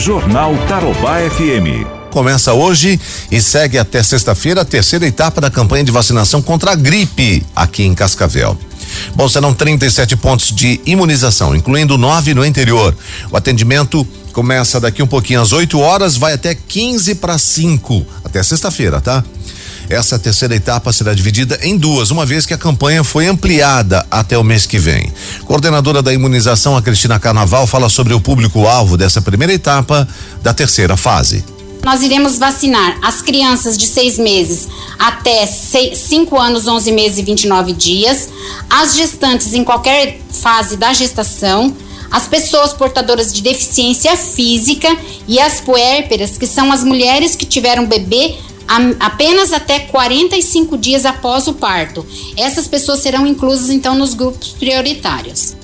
Jornal Tarobá FM. Começa hoje e segue até sexta-feira a terceira etapa da campanha de vacinação contra a gripe aqui em Cascavel. Bom, serão 37 pontos de imunização, incluindo nove no interior. O atendimento começa daqui um pouquinho às 8 horas, vai até 15 para 5, até sexta-feira, tá? Essa terceira etapa será dividida em duas, uma vez que a campanha foi ampliada até o mês que vem. Coordenadora da imunização, a Cristina Carnaval, fala sobre o público-alvo dessa primeira etapa da terceira fase. Nós iremos vacinar as crianças de seis meses até cinco anos, 11 meses e 29 dias, as gestantes em qualquer fase da gestação, as pessoas portadoras de deficiência física e as puérperas, que são as mulheres que tiveram bebê apenas até 45 dias após o parto. Essas pessoas serão inclusas então nos grupos prioritários.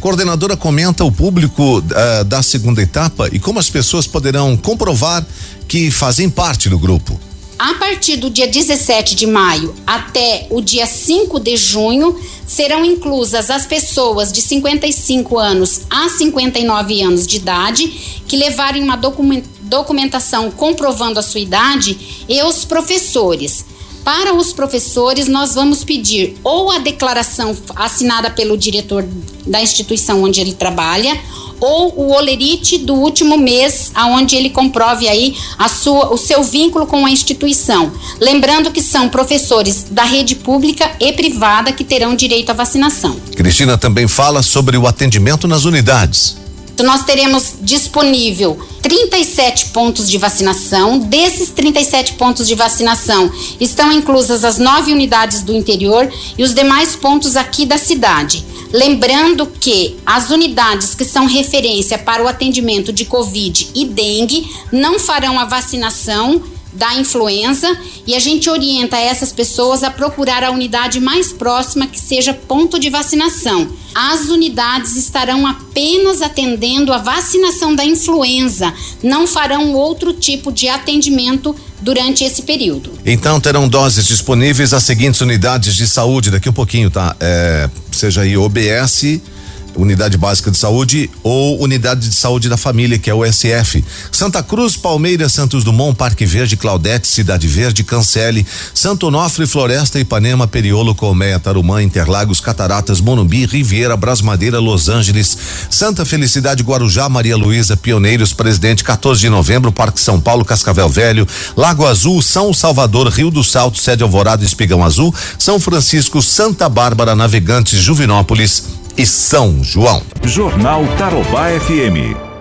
Coordenadora comenta o público uh, da segunda etapa e como as pessoas poderão comprovar que fazem parte do grupo. A partir do dia 17 de maio até o dia 5 de junho, serão inclusas as pessoas de 55 anos a 59 anos de idade que levarem uma documentação comprovando a sua idade e os professores. Para os professores, nós vamos pedir ou a declaração assinada pelo diretor da instituição onde ele trabalha, ou o olerite do último mês, aonde ele comprove aí a sua, o seu vínculo com a instituição. Lembrando que são professores da rede pública e privada que terão direito à vacinação. Cristina também fala sobre o atendimento nas unidades. Nós teremos disponível 37 pontos de vacinação. Desses 37 pontos de vacinação estão inclusas as nove unidades do interior e os demais pontos aqui da cidade. Lembrando que as unidades que são referência para o atendimento de Covid e dengue não farão a vacinação da influenza e a gente orienta essas pessoas a procurar a unidade mais próxima que seja ponto de vacinação. As unidades estarão apenas atendendo a vacinação da influenza, não farão outro tipo de atendimento durante esse período. Então terão doses disponíveis às seguintes unidades de saúde daqui um pouquinho, tá? É, seja aí OBS, Unidade Básica de Saúde ou Unidade de Saúde da Família, que é o SF. Santa Cruz, Palmeiras, Santos Dumont, Parque Verde, Claudete, Cidade Verde, Cancele, Santo Onofre, Floresta, Ipanema, Periolo, Colmeia, Tarumã, Interlagos, Cataratas, Monumbi, Riviera, Brasmadeira, Los Angeles, Santa Felicidade, Guarujá, Maria Luísa, Pioneiros, Presidente, 14 de novembro, Parque São Paulo, Cascavel Velho, Lago Azul, São Salvador, Rio do Salto, Sede Alvorada, Espigão Azul, São Francisco, Santa Bárbara, Navegantes, Juvinópolis, e São João. Jornal Tarobá FM.